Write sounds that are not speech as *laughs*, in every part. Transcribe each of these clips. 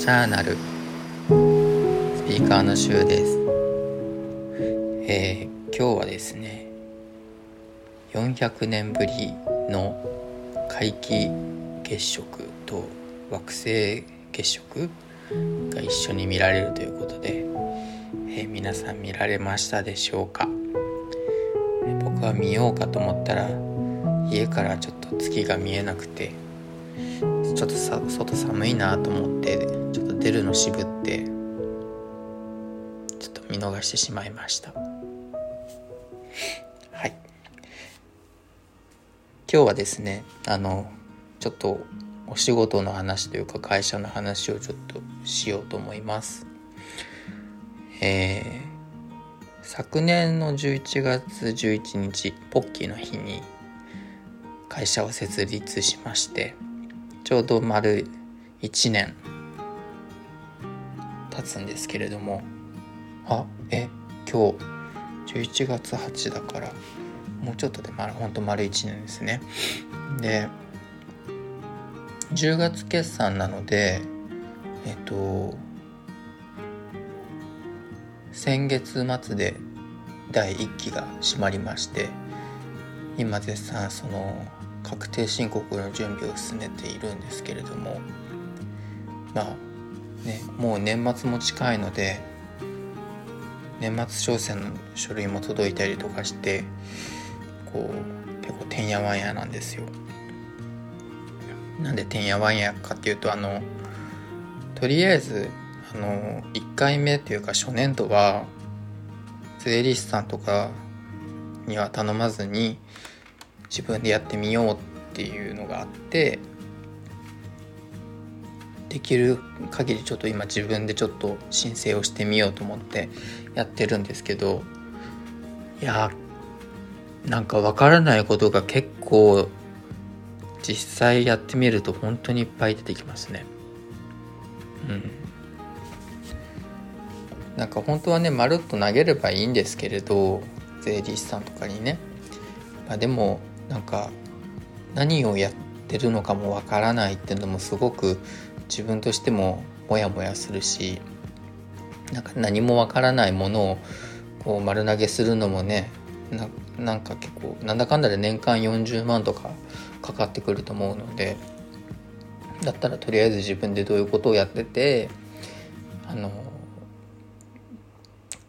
ジャーナル。スピーカーの週です、えー、今日はですね400年ぶりの皆既月食と惑星月食が一緒に見られるということで、えー、皆さん見られましたでしょうか？僕は見ようかと思ったら家からちょっと月が見えなくてちょっとさ外寒いなと思ってちょっと出るの渋ってちょっと見逃してしまいました。はい。今日はですねあのちょっとお仕事の話というか会社の話をちょっとしようと思います。えー昨年の11月11日ポッキーの日に会社を設立しましてちょうど丸1年経つんですけれども。あえ今日11月8だからもうちょっとでまほんと丸1年ですね。で10月決算なのでえっと先月末で第1期が閉まりまして今絶賛その確定申告の準備を進めているんですけれどもまあねもう年末も近いので年末商戦の書類も届いたりとかしてこう結構てんやわんやなんですよ。なんでてんやわんやかっていうとあのとりあえずあの1回目っていうか初年度は税理士さんとかには頼まずに自分でやってみようっていうのがあってできる限りちょっと今自分でちょっと申請をしてみようと思ってやってるんですけどいやなんかわからないことが結構実際やってみると本当にいっぱい出てきますね。うんなんか本当はねまるっと投げればいいんですけれど税理士さんとかにね、まあ、でもなんか何をやってるのかもわからないっていうのもすごく自分としてもモヤモヤするしなんか何もわからないものをこう丸投げするのもねなんか結構なんだかんだで年間40万とかかかってくると思うのでだったらとりあえず自分でどういうことをやっててあの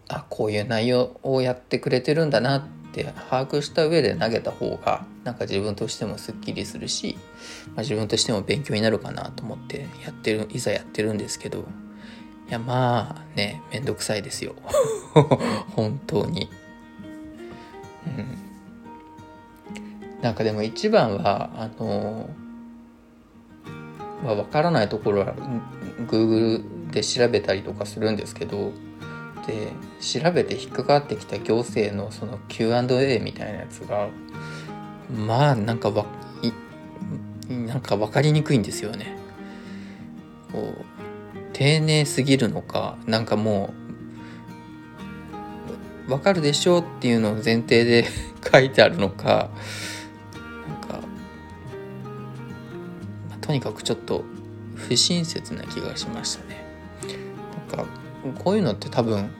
あこういう内容をやってくれてるんだなって把握した上で投げた方がなんか自分としてもすっきりするし、まあ、自分としても勉強になるかなと思ってやってるいざやってるんですけどいやまあねめんどくさいですよ。*laughs* 本当に。うん。なんかでも一番はあのまあ、分からないところは Google で調べたりとかするんですけどで調べて引っかかってきた行政のその Q&A みたいなやつがまあなんかわなんか分かりにくいんですよね。こう丁寧すぎるのかなんかもう分かるでしょうっていうのを前提で *laughs* 書いてあるのかなんか、まあ、とにかくちょっと不親切な気がしましたね。なんかこういうのって多分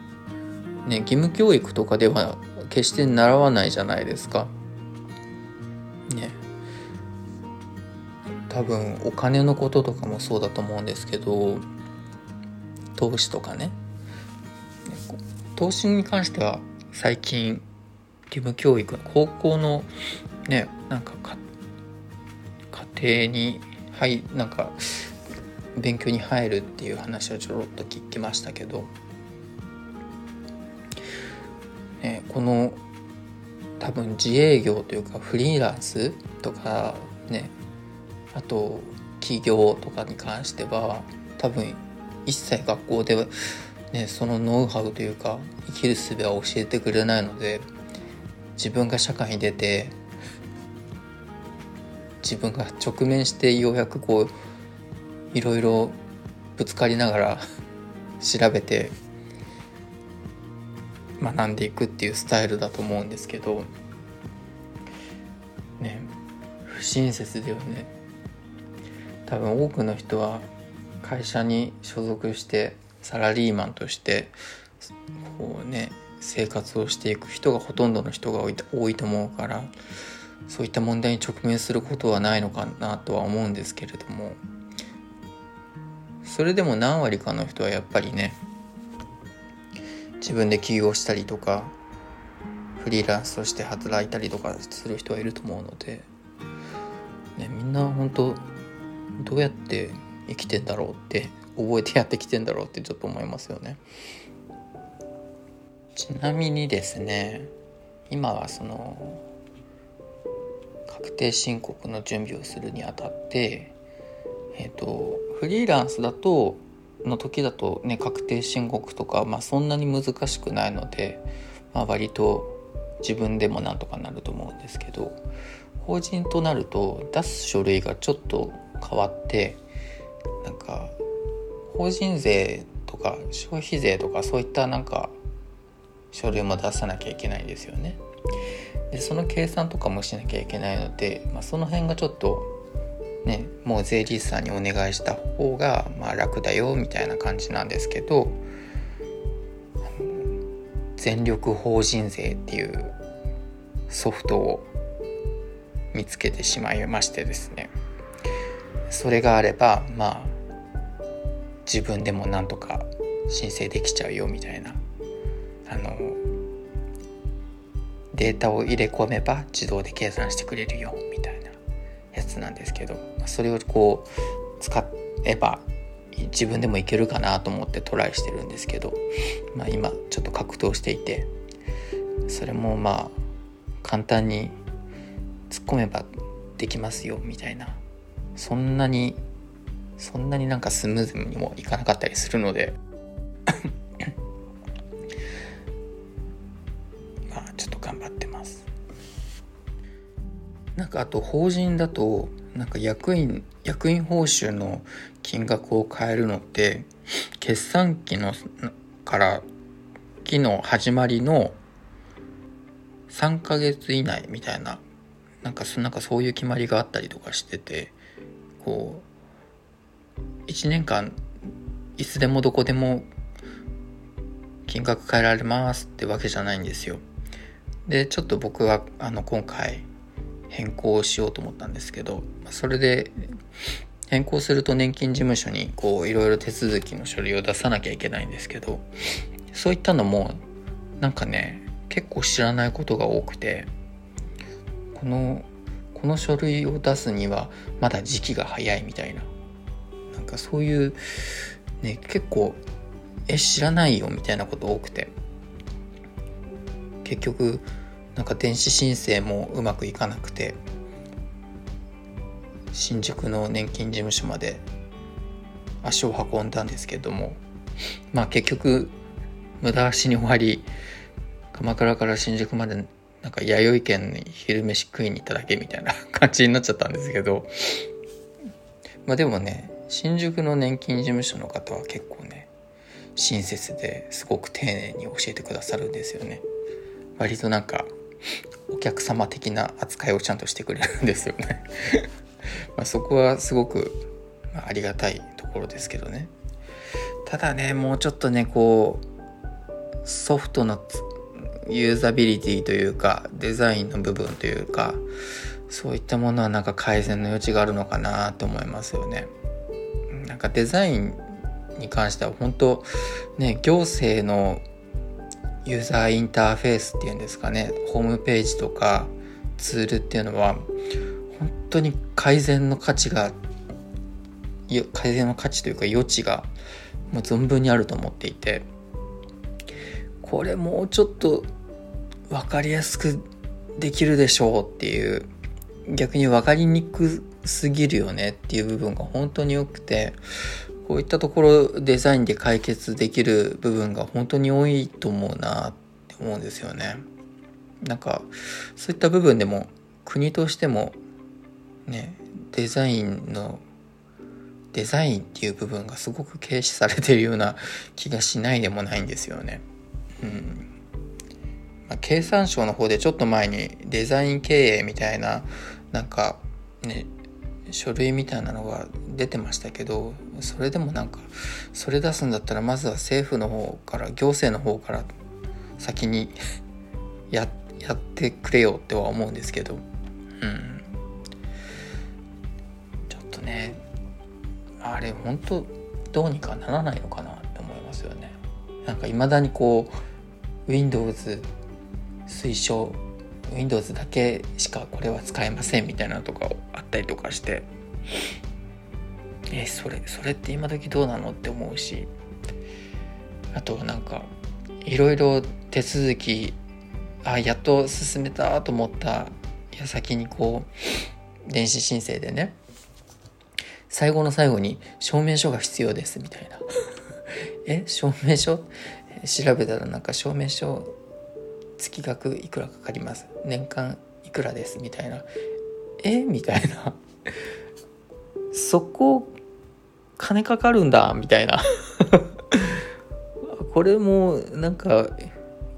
ね義務教育とかでは決して習わないじゃないですか。ね多分お金のこととかもそうだと思うんですけど投資とかね投資に関しては最近義務教育高校のねなんか家庭にはいなんか勉強に入るっていう話をちょろっと聞きましたけど、ね、この多分自営業というかフリーランスとかねあと企業とかに関しては多分一切学校では、ね、そのノウハウというか生きる術は教えてくれないので自分が社会に出て自分が直面してようやくこういろいろぶつかりながら *laughs* 調べて学んでいくっていうスタイルだと思うんですけどね不親切だよね。多分多くの人は会社に所属してサラリーマンとしてこうね生活をしていく人がほとんどの人が多いと思うからそういった問題に直面することはないのかなとは思うんですけれども。それでも何割かの人はやっぱりね自分で起業したりとかフリーランスとして働いたりとかする人はいると思うので、ね、みんな本当どうやって生きてんだろうって覚えてやってきてんだろうってちょっと思いますよね。ちなみにですね今はその確定申告の準備をするにあたってえっ、ー、とフリーランスだとの時だとね確定申告とか、まあ、そんなに難しくないので、まあ、割と自分でもなんとかなると思うんですけど法人となると出す書類がちょっと変わってなんか法人税とか消費税とかそういったなんか書類も出さなきゃいけないんですよね。でその計算とかもしなきゃいけないので、まあ、その辺がちょっとねもう税理士さんにお願いした方がまあ楽だよみたいな感じなんですけど全力法人税っていうソフトを見つけてしまいましてですね。それがあればまあ自分でもなんとか申請できちゃうよみたいな。あのデータを入れ込めば自動で計算してくれるよみたいな。やつなんですけどそれをこう使えば自分でもいけるかなと思ってトライしてるんですけど、まあ、今ちょっと格闘していてそれもまあ簡単に突っ込めばできますよみたいなそんなにそんなになんかスムーズにもいかなかったりするのでなんかあと法人だとなんか役員役員報酬の金額を変えるのって決算期のから期の始まりの3ヶ月以内みたいななんかなんかそういう決まりがあったりとかしててこう1年間いつでもどこでも金額変えられますってわけじゃないんですよ。でちょっと僕はあの今回変更しようと思ったんですけどそれで変更すると年金事務所にこういろいろ手続きの書類を出さなきゃいけないんですけどそういったのもなんかね結構知らないことが多くてこのこの書類を出すにはまだ時期が早いみたいななんかそういうね結構え知らないよみたいなこと多くて結局なんか電子申請もうまくいかなくて新宿の年金事務所まで足を運んだんですけどもまあ結局無駄足に終わり鎌倉から新宿までなんか弥生県に昼飯食いに行っただけみたいな *laughs* 感じになっちゃったんですけどまあでもね新宿の年金事務所の方は結構ね親切ですごく丁寧に教えてくださるんですよね。割となんかお客様的な扱いをちゃんとしてくれるんですよね。*laughs* まあそこはすごくありがたいところですけどね。ただねもうちょっとねこうソフトのユーザビリティというかデザインの部分というかそういったものはなんか改善の余地があるのかなと思いますよね。なんかデザインに関しては本当ね行政のユーザーインターフェースっていうんですかねホームページとかツールっていうのは本当に改善の価値が改善の価値というか余地がもう存分にあると思っていてこれもうちょっと分かりやすくできるでしょうっていう逆に分かりにくすぎるよねっていう部分が本当に良くてこういったところデザインで解決できる部分が本当に多いと思うなって思うんですよね。なんかそういった部分でも国としてもねデザインのデザインっていう部分がすごく軽視されてるような気がしないでもないんですよね。うんまあ、経産省の方でちょっと前にデザイン経営みたいななんかね書類みたいなのが出てましたけどそれでもなんかそれ出すんだったらまずは政府の方から行政の方から先に *laughs* ややってくれよっては思うんですけど。うん。ちょっとねあれ本当どうにかならないのかなって思いますよね。なんかいまだにこう Windows 推奨 Windows だけしかこれは使えませんみたいなとかったりとかして。えそれそれって今時どうなのって思うし。あとなんかいろいろ手続きあやっと進めたと思った矢先にこう電子申請でね。最後の最後に証明書が必要ですみたいな。え証明書？調べたらなんか証明書月額いくらかかります。年間いくらですみたいな。え？みたいな。そこ金かかるんだ？みたいな。*laughs* これもなんか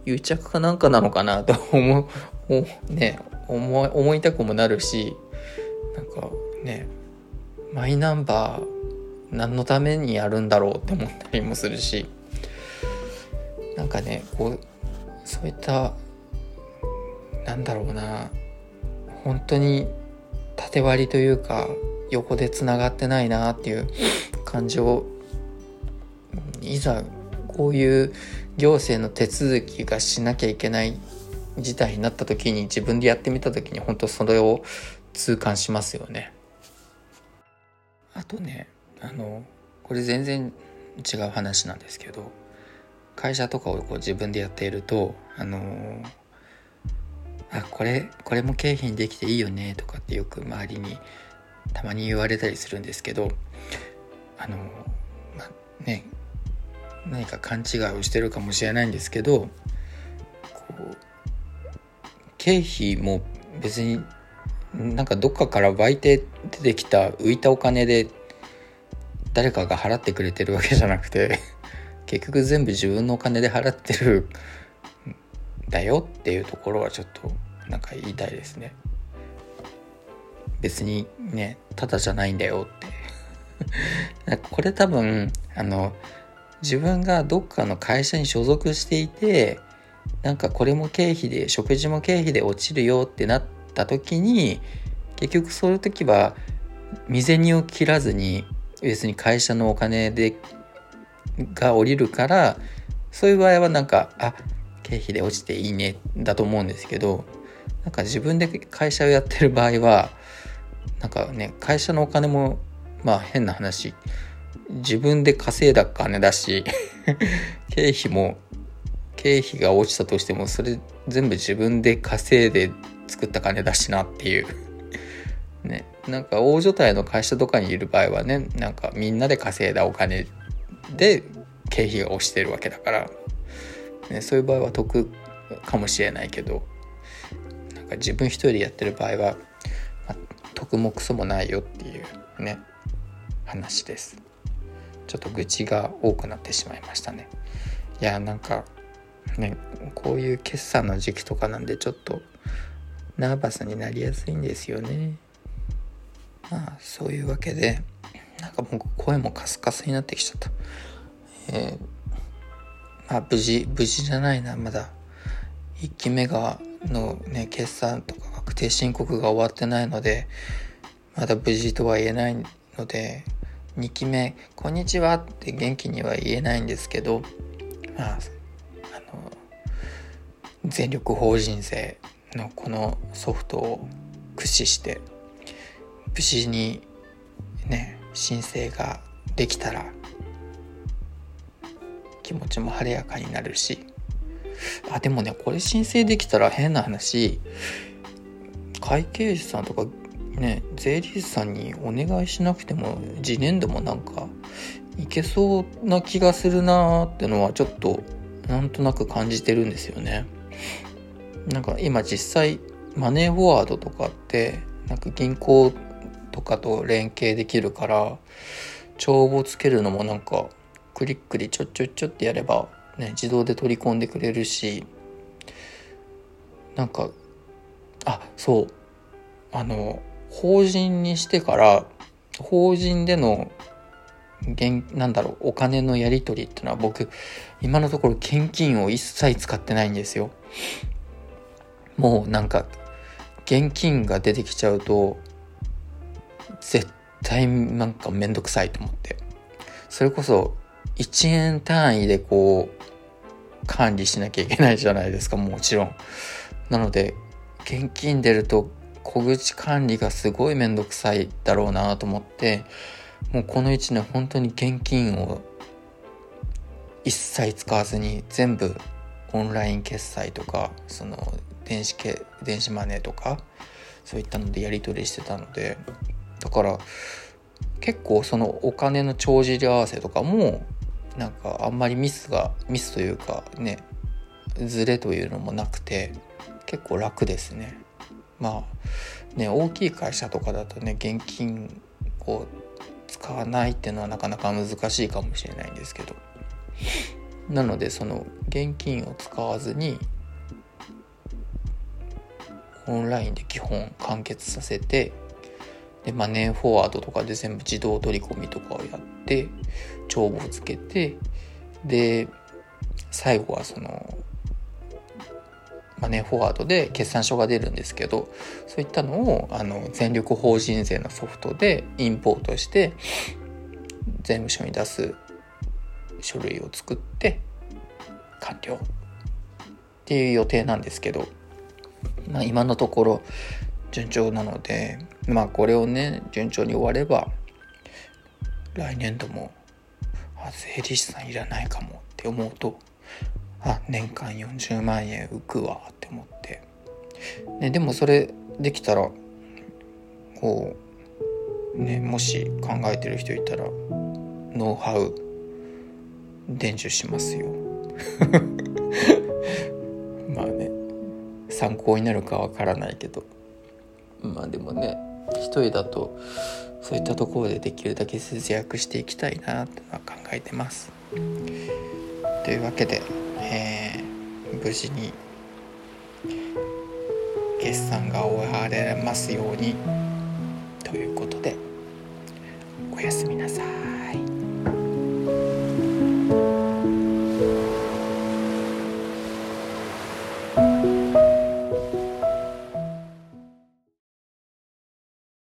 癒着かなんかなのかな？と思う。ね思思いたくもなるしなんかねマイナンバー何のためにやるんだろう？って思ったりもするし。なんかねこうそういったなんだろうな。本当に縦割りというか横でつながってないなっていう感じをいざこういう行政の手続きがしなきゃいけない事態になった時に自分でやってみた時に本当それを痛感しますよね。あとねあのこれ全然違う話なんですけど会社とかをこう自分でやっているとあのあこれこれも経費にできていいよねとかってよく周りにたまに言われたりするんですけどあのまね何か勘違いをしてるかもしれないんですけどこう経費も別になんかどっかから湧いて出てきた浮いたお金で誰かが払ってくれてるわけじゃなくて結局全部自分のお金で払ってるだよっていうところはちょっとなんか言いたいですね。別にねただじゃないんだよって。*laughs* これ多分あの自分がどっかの会社に所属していてなんかこれも経費で食事も経費で落ちるよってなった時に結局そういう時は未然を切らずに別に会社のお金でが降りるからそういう場合はなんかあ経費で落ちていいねだと思うんですけどなんか自分で会社をやってる場合はなんかね会社のお金もまあ変な話自分で稼いだ金だし *laughs* 経費も経費が落ちたとしてもそれ全部自分で稼いで作った金だしなっていう。ねなんか大所帯の会社とかにいる場合はねなんかみんなで稼いだお金で経費が落ちてるわけだから、ね、そういう場合は得かもしれないけどなんか自分一人でやってる場合は、まあ、得もクソもないよっていうね話です。ちょっと愚痴が多くなってしまいましたね。いやなんかねこういう決算の時期とかなんでちょっとナーバスになりやすいんですよね。まあそういうわけでなんかもう声もカスカスになってきちゃった。えー、あ無事、無事じゃないな、まだ。1期目が、のね、決算とか確定申告が終わってないので、まだ無事とは言えないので、2期目、こんにちはって元気には言えないんですけど、まあ、あの、全力法人税のこのソフトを駆使して、無事にね、申請ができたら気持ちも晴れやかになるしあでもねこれ申請できたら変な話会計士さんとかね税理士さんにお願いしなくても次年度もなんかいけそうな気がするなーってのはちょっとなんとなく感じてるんですよね。なんか今実際マネーフォワードとかってなんか銀行とかと連携できるから帳簿つけるのもなんかクリックでちょっちょっちょってやればね自動で取り込んでくれるしなんかあそう。あの法人にしてから法人での現なんだろうお金のやり取りっていうのは僕今のところ現金を一切使ってないんですよ。もうなんか現金が出てきちゃうと絶対なんかめんどくさいと思って。それこそ1円単位でこう管理しなきゃいけないじゃないですかもちろん。なので現金出ると小口管理がすごいめんどくさいだろうなと思ってもうこの1年本当に現金を一切使わずに全部オンライン決済とかその電子系電子マネーとかそういったのでやり取りしてたので。だから結構そのお金の帳尻合わせとかもなんかあんまりミスがミスというかねズレというのもなくて結構楽ですね。まあね大きい会社とかだとね現金を使わないっていうのはなかなか難しいかもしれないんですけど。なのでその現金を使わずにオンラインで基本完結させてでマネーフォワードとかで全部自動取り込みとかをやって帳簿をつけてで最後はそのマネーフォワードで決算書が出るんですけどそういったのをあの全力法人税のソフトでインポートして税務署に出す書類を作って完了っていう予定なんですけど、まあ、今のところ順調なのでまあこれをね順調に終われば来年度もあ税理士さんいらないかもって思うとあ年間40万円浮くわって思って、ね、でもそれできたらこうねもし考えてる人いたらノウハウ伝授しますよ。*laughs* まあね参考になるかわからないけど。まあでもね一人だとそういったところでできるだけ節約していきたいなとは考えてます。というわけでえー、無事に決算が終われますようにということでおやすみなさい。